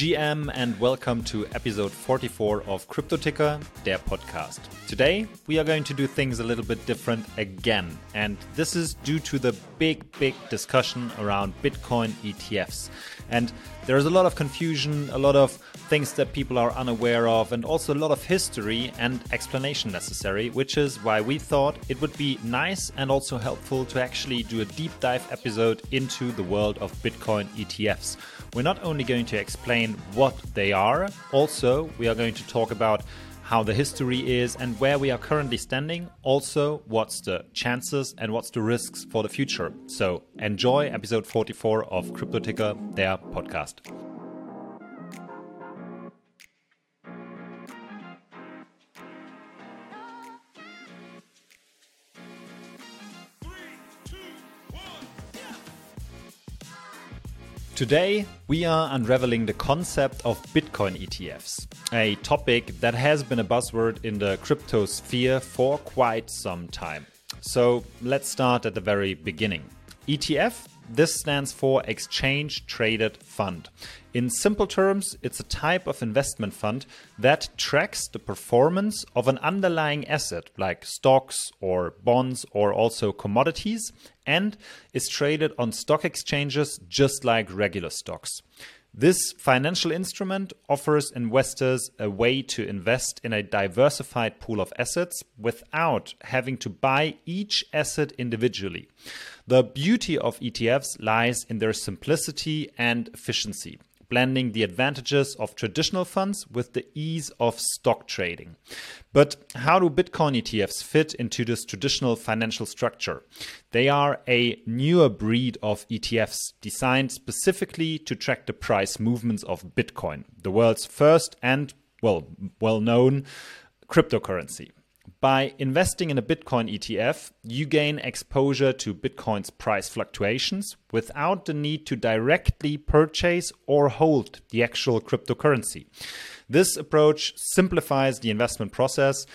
GM and welcome to episode 44 of Crypto Ticker, der podcast. Today we are going to do things a little bit different again, and this is due to the big, big discussion around Bitcoin ETFs. And there's a lot of confusion, a lot of things that people are unaware of, and also a lot of history and explanation necessary, which is why we thought it would be nice and also helpful to actually do a deep dive episode into the world of Bitcoin ETFs. We're not only going to explain what they are, also, we are going to talk about how the history is and where we are currently standing. Also, what's the chances and what's the risks for the future. So, enjoy episode 44 of Crypto Ticker, der podcast. Today, we are unraveling the concept of Bitcoin ETFs, a topic that has been a buzzword in the crypto sphere for quite some time. So, let's start at the very beginning. ETF this stands for Exchange Traded Fund. In simple terms, it's a type of investment fund that tracks the performance of an underlying asset like stocks or bonds or also commodities and is traded on stock exchanges just like regular stocks. This financial instrument offers investors a way to invest in a diversified pool of assets without having to buy each asset individually. The beauty of ETFs lies in their simplicity and efficiency blending the advantages of traditional funds with the ease of stock trading. But how do Bitcoin ETFs fit into this traditional financial structure? They are a newer breed of ETFs designed specifically to track the price movements of Bitcoin, the world's first and well, well known cryptocurrency. By investing in a Bitcoin ETF, you gain exposure to Bitcoin's price fluctuations without the need to directly purchase or hold the actual cryptocurrency. This approach simplifies the investment process,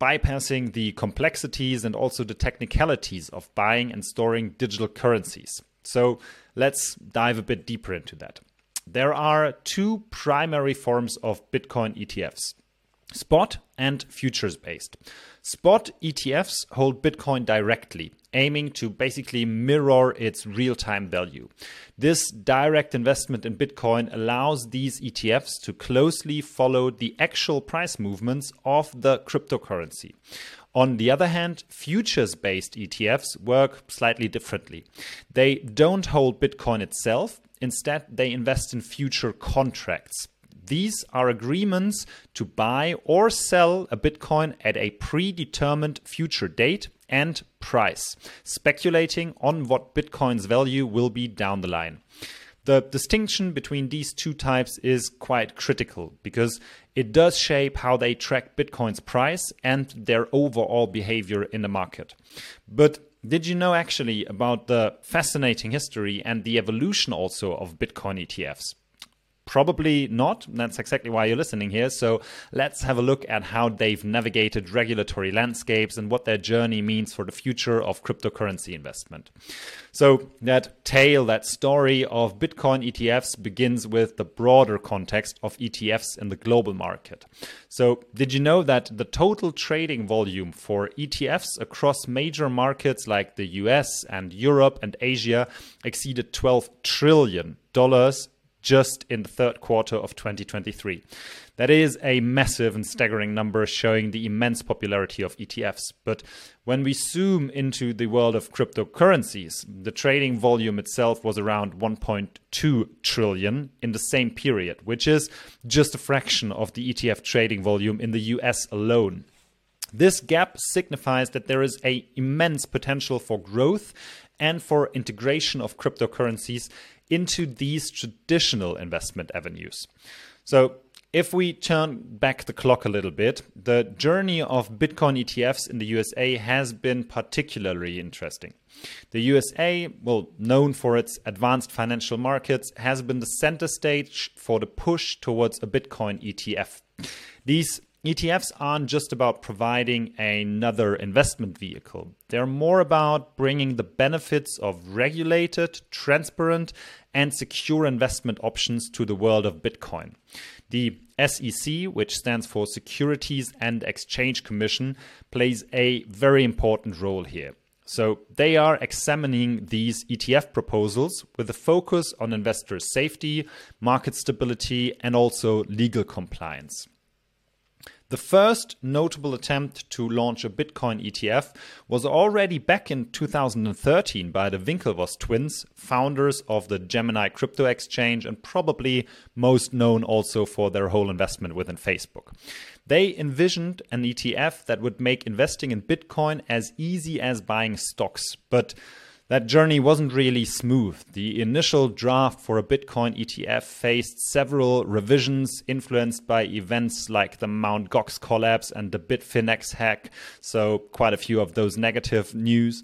bypassing the complexities and also the technicalities of buying and storing digital currencies. So let's dive a bit deeper into that. There are two primary forms of Bitcoin ETFs spot and futures based. Spot ETFs hold Bitcoin directly, aiming to basically mirror its real time value. This direct investment in Bitcoin allows these ETFs to closely follow the actual price movements of the cryptocurrency. On the other hand, futures based ETFs work slightly differently. They don't hold Bitcoin itself, instead, they invest in future contracts. These are agreements to buy or sell a Bitcoin at a predetermined future date and price, speculating on what Bitcoin's value will be down the line. The distinction between these two types is quite critical because it does shape how they track Bitcoin's price and their overall behavior in the market. But did you know actually about the fascinating history and the evolution also of Bitcoin ETFs? Probably not. That's exactly why you're listening here. So let's have a look at how they've navigated regulatory landscapes and what their journey means for the future of cryptocurrency investment. So, that tale, that story of Bitcoin ETFs begins with the broader context of ETFs in the global market. So, did you know that the total trading volume for ETFs across major markets like the US and Europe and Asia exceeded 12 trillion dollars just in the third quarter of 2023. That is a massive and staggering number showing the immense popularity of ETFs. But when we zoom into the world of cryptocurrencies, the trading volume itself was around 1.2 trillion in the same period, which is just a fraction of the ETF trading volume in the US alone. This gap signifies that there is a immense potential for growth and for integration of cryptocurrencies into these traditional investment avenues. So, if we turn back the clock a little bit, the journey of Bitcoin ETFs in the USA has been particularly interesting. The USA, well, known for its advanced financial markets, has been the center stage for the push towards a Bitcoin ETF. These ETFs aren't just about providing another investment vehicle. They're more about bringing the benefits of regulated, transparent, and secure investment options to the world of Bitcoin. The SEC, which stands for Securities and Exchange Commission, plays a very important role here. So they are examining these ETF proposals with a focus on investor safety, market stability, and also legal compliance. The first notable attempt to launch a Bitcoin ETF was already back in 2013 by the Winklevoss twins, founders of the Gemini crypto exchange, and probably most known also for their whole investment within Facebook. They envisioned an ETF that would make investing in Bitcoin as easy as buying stocks, but that journey wasn't really smooth. The initial draft for a Bitcoin ETF faced several revisions influenced by events like the Mt. Gox collapse and the Bitfinex hack, so quite a few of those negative news.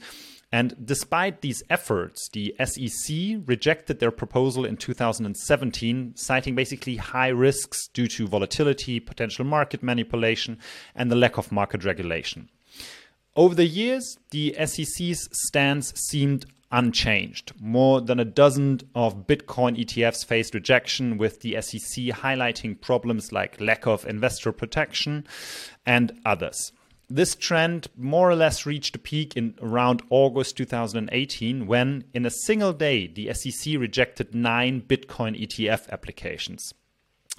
And despite these efforts, the SEC rejected their proposal in 2017, citing basically high risks due to volatility, potential market manipulation, and the lack of market regulation. Over the years, the SEC's stance seemed unchanged. More than a dozen of Bitcoin ETFs faced rejection, with the SEC highlighting problems like lack of investor protection and others. This trend more or less reached a peak in around August 2018 when, in a single day, the SEC rejected nine Bitcoin ETF applications.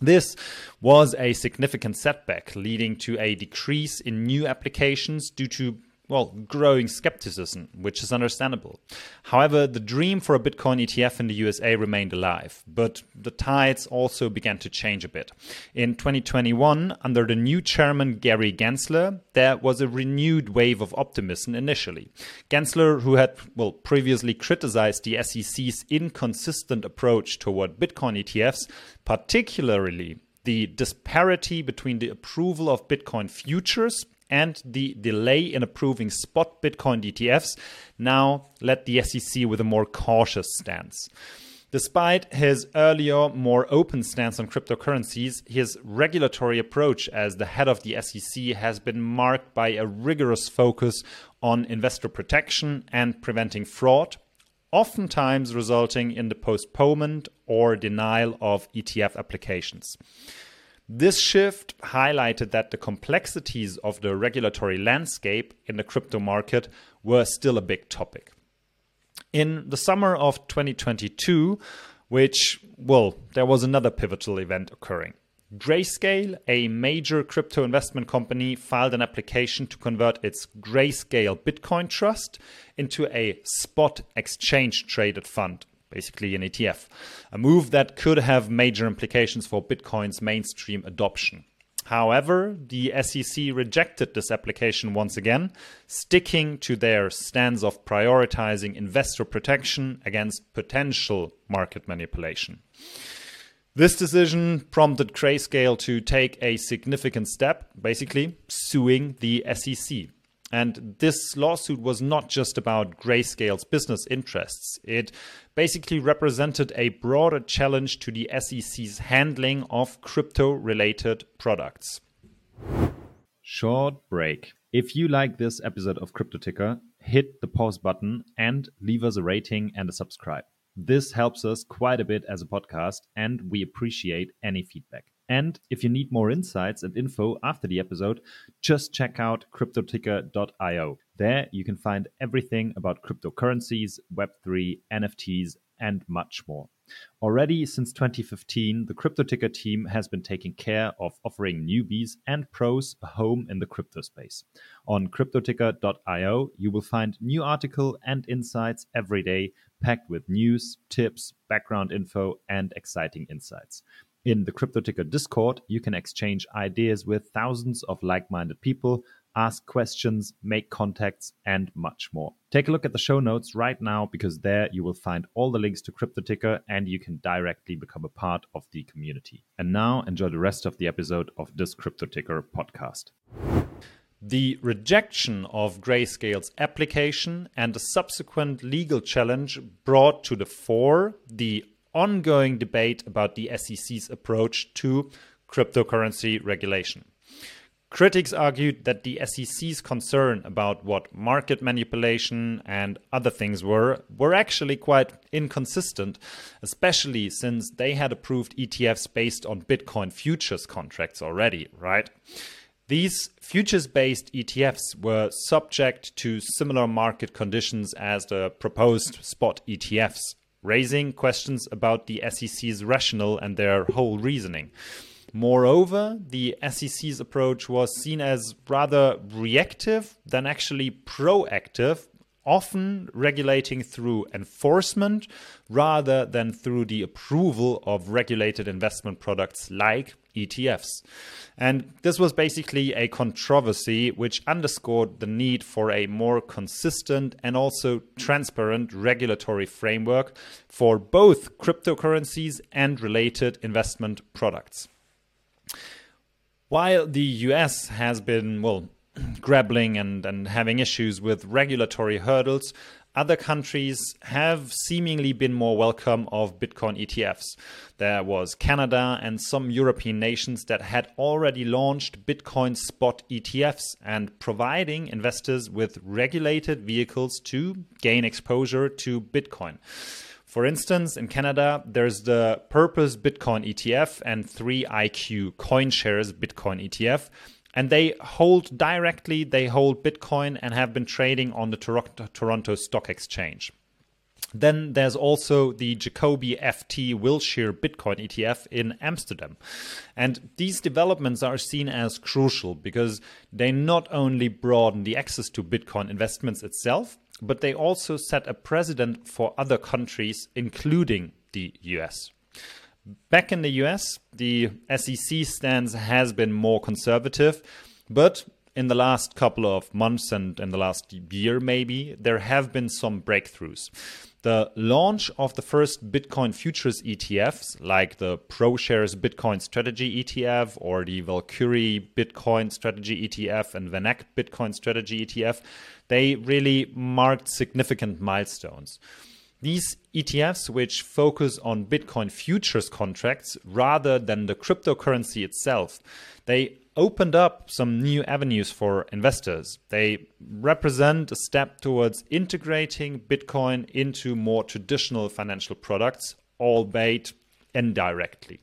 This was a significant setback, leading to a decrease in new applications due to well, growing skepticism, which is understandable. However, the dream for a Bitcoin ETF in the USA remained alive, but the tides also began to change a bit. In 2021, under the new chairman Gary Gensler, there was a renewed wave of optimism initially. Gensler, who had well previously criticized the SEC's inconsistent approach toward Bitcoin ETFs, particularly the disparity between the approval of Bitcoin futures and the delay in approving spot Bitcoin ETFs now led the SEC with a more cautious stance. Despite his earlier, more open stance on cryptocurrencies, his regulatory approach as the head of the SEC has been marked by a rigorous focus on investor protection and preventing fraud, oftentimes resulting in the postponement or denial of ETF applications. This shift highlighted that the complexities of the regulatory landscape in the crypto market were still a big topic. In the summer of 2022, which, well, there was another pivotal event occurring. Grayscale, a major crypto investment company, filed an application to convert its Grayscale Bitcoin Trust into a spot exchange traded fund basically an ETF, a move that could have major implications for Bitcoin's mainstream adoption. However, the SEC rejected this application once again, sticking to their stance of prioritizing investor protection against potential market manipulation. This decision prompted Grayscale to take a significant step, basically suing the SEC. And this lawsuit was not just about Grayscale's business interests. It basically represented a broader challenge to the SEC's handling of crypto related products. Short break. If you like this episode of Crypto Ticker, hit the pause button and leave us a rating and a subscribe. This helps us quite a bit as a podcast, and we appreciate any feedback. And if you need more insights and info after the episode, just check out cryptoticker.io. There you can find everything about cryptocurrencies, Web3, NFTs, and much more. Already since 2015, the CryptoTicker team has been taking care of offering newbies and pros a home in the crypto space. On cryptoticker.io, you will find new article and insights every day, packed with news, tips, background info, and exciting insights. In the CryptoTicker Discord, you can exchange ideas with thousands of like minded people, ask questions, make contacts, and much more. Take a look at the show notes right now because there you will find all the links to CryptoTicker and you can directly become a part of the community. And now enjoy the rest of the episode of this CryptoTicker podcast. The rejection of Grayscale's application and the subsequent legal challenge brought to the fore the ongoing debate about the SEC's approach to cryptocurrency regulation. Critics argued that the SEC's concern about what market manipulation and other things were were actually quite inconsistent, especially since they had approved ETFs based on Bitcoin futures contracts already, right? These futures based ETFs were subject to similar market conditions as the proposed spot ETFs, raising questions about the SEC's rationale and their whole reasoning. Moreover, the SEC's approach was seen as rather reactive than actually proactive, often regulating through enforcement rather than through the approval of regulated investment products like ETFs. And this was basically a controversy which underscored the need for a more consistent and also transparent regulatory framework for both cryptocurrencies and related investment products. While the US has been, well, grappling and, and having issues with regulatory hurdles, other countries have seemingly been more welcome of Bitcoin ETFs. There was Canada and some European nations that had already launched Bitcoin spot ETFs and providing investors with regulated vehicles to gain exposure to Bitcoin. For instance, in Canada, there's the Purpose Bitcoin ETF and 3iQ CoinShares Bitcoin ETF. And they hold directly, they hold Bitcoin and have been trading on the Toronto Stock Exchange. Then there's also the Jacobi FT Wilshire Bitcoin ETF in Amsterdam. And these developments are seen as crucial because they not only broaden the access to Bitcoin investments itself, but they also set a precedent for other countries, including the US. Back in the US, the SEC stance has been more conservative, but in the last couple of months and in the last year, maybe, there have been some breakthroughs. The launch of the first Bitcoin futures ETFs, like the ProShares Bitcoin Strategy ETF or the Valkyrie Bitcoin Strategy ETF and VanEck Bitcoin Strategy ETF, they really marked significant milestones. These ETFs, which focus on Bitcoin futures contracts rather than the cryptocurrency itself, they opened up some new avenues for investors. They represent a step towards integrating Bitcoin into more traditional financial products, albeit indirectly.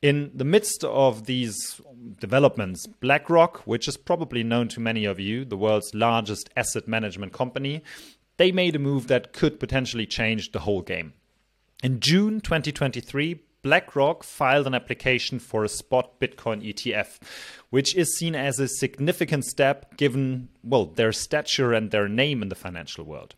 In the midst of these developments, BlackRock, which is probably known to many of you, the world's largest asset management company, they made a move that could potentially change the whole game. In June 2023, BlackRock filed an application for a spot Bitcoin ETF, which is seen as a significant step given, well, their stature and their name in the financial world.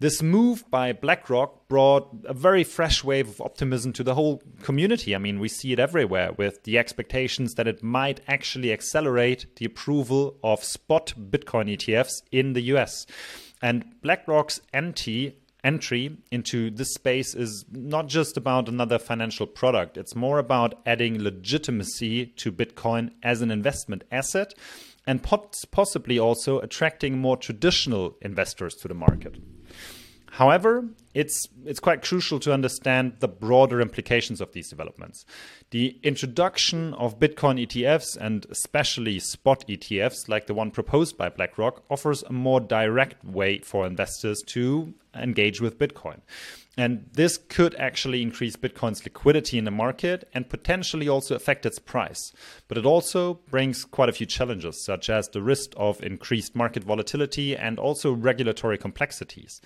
This move by BlackRock brought a very fresh wave of optimism to the whole community. I mean, we see it everywhere with the expectations that it might actually accelerate the approval of spot Bitcoin ETFs in the US. And BlackRock's NT entry into this space is not just about another financial product, it's more about adding legitimacy to Bitcoin as an investment asset and possibly also attracting more traditional investors to the market. However, it's it's quite crucial to understand the broader implications of these developments. The introduction of Bitcoin ETFs and especially spot ETFs like the one proposed by BlackRock offers a more direct way for investors to engage with Bitcoin. And this could actually increase Bitcoin's liquidity in the market and potentially also affect its price. But it also brings quite a few challenges, such as the risk of increased market volatility and also regulatory complexities.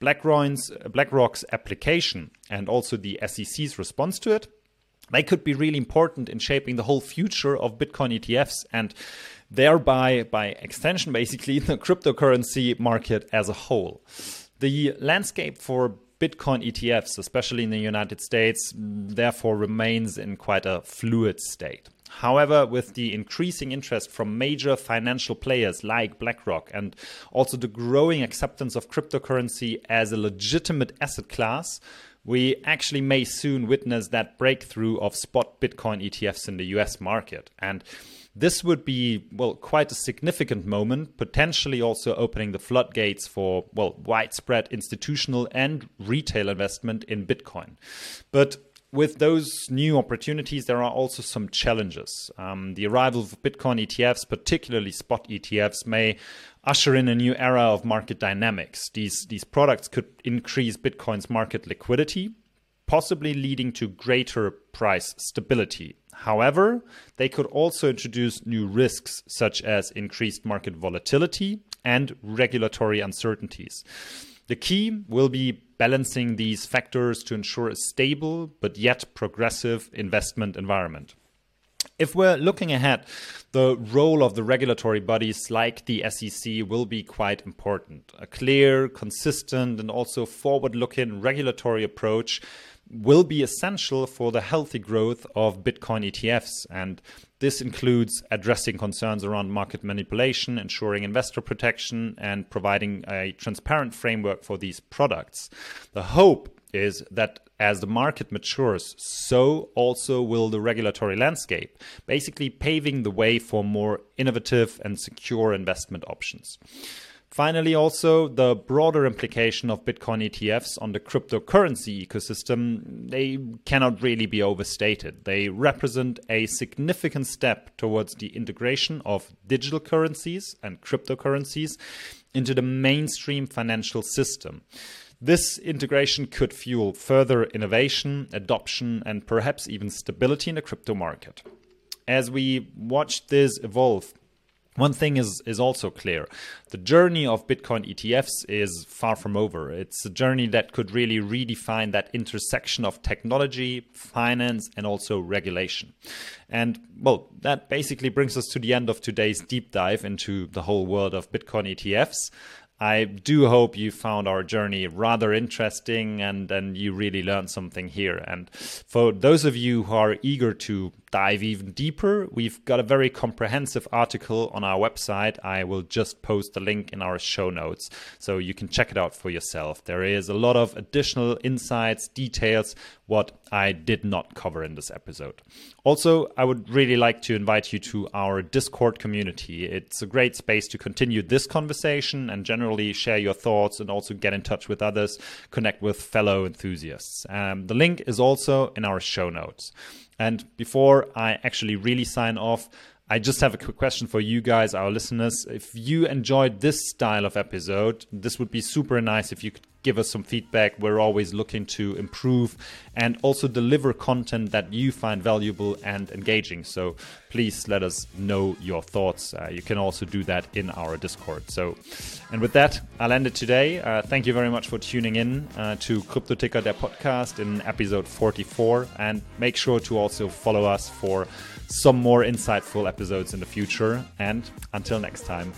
BlackRock's, BlackRock's application and also the SEC's response to it they could be really important in shaping the whole future of Bitcoin ETFs and thereby, by extension, basically, the cryptocurrency market as a whole. The landscape for Bitcoin ETFs, especially in the United States, therefore remains in quite a fluid state. However, with the increasing interest from major financial players like BlackRock and also the growing acceptance of cryptocurrency as a legitimate asset class, we actually may soon witness that breakthrough of spot Bitcoin ETFs in the US market. And this would be, well, quite a significant moment, potentially also opening the floodgates for, well, widespread institutional and retail investment in Bitcoin. But with those new opportunities, there are also some challenges. Um, the arrival of Bitcoin ETFs, particularly spot ETFs, may usher in a new era of market dynamics. These, these products could increase Bitcoin's market liquidity, possibly leading to greater price stability. However, they could also introduce new risks, such as increased market volatility and regulatory uncertainties. The key will be balancing these factors to ensure a stable but yet progressive investment environment. If we're looking ahead, the role of the regulatory bodies like the SEC will be quite important. A clear, consistent, and also forward looking regulatory approach will be essential for the healthy growth of Bitcoin ETFs. And this includes addressing concerns around market manipulation, ensuring investor protection, and providing a transparent framework for these products. The hope is that as the market matures, so also will the regulatory landscape, basically paving the way for more innovative and secure investment options. Finally, also the broader implication of Bitcoin ETFs on the cryptocurrency ecosystem, they cannot really be overstated. They represent a significant step towards the integration of digital currencies and cryptocurrencies into the mainstream financial system. This integration could fuel further innovation, adoption, and perhaps even stability in the crypto market. As we watch this evolve, one thing is, is also clear. The journey of Bitcoin ETFs is far from over. It's a journey that could really redefine that intersection of technology, finance, and also regulation. And well, that basically brings us to the end of today's deep dive into the whole world of Bitcoin ETFs. I do hope you found our journey rather interesting and, and you really learned something here. And for those of you who are eager to dive even deeper, we've got a very comprehensive article on our website. I will just post the link in our show notes so you can check it out for yourself. There is a lot of additional insights, details, what I did not cover in this episode. Also, I would really like to invite you to our Discord community. It's a great space to continue this conversation and generally share your thoughts and also get in touch with others, connect with fellow enthusiasts. Um, the link is also in our show notes. And before I actually really sign off, I just have a quick question for you guys, our listeners. If you enjoyed this style of episode, this would be super nice if you could give us some feedback. We're always looking to improve and also deliver content that you find valuable and engaging. So please let us know your thoughts. Uh, you can also do that in our Discord. So, and with that, I'll end it today. Uh, thank you very much for tuning in uh, to Crypto Ticker, der podcast in episode 44. And make sure to also follow us for some more insightful episodes in the future. And until next time,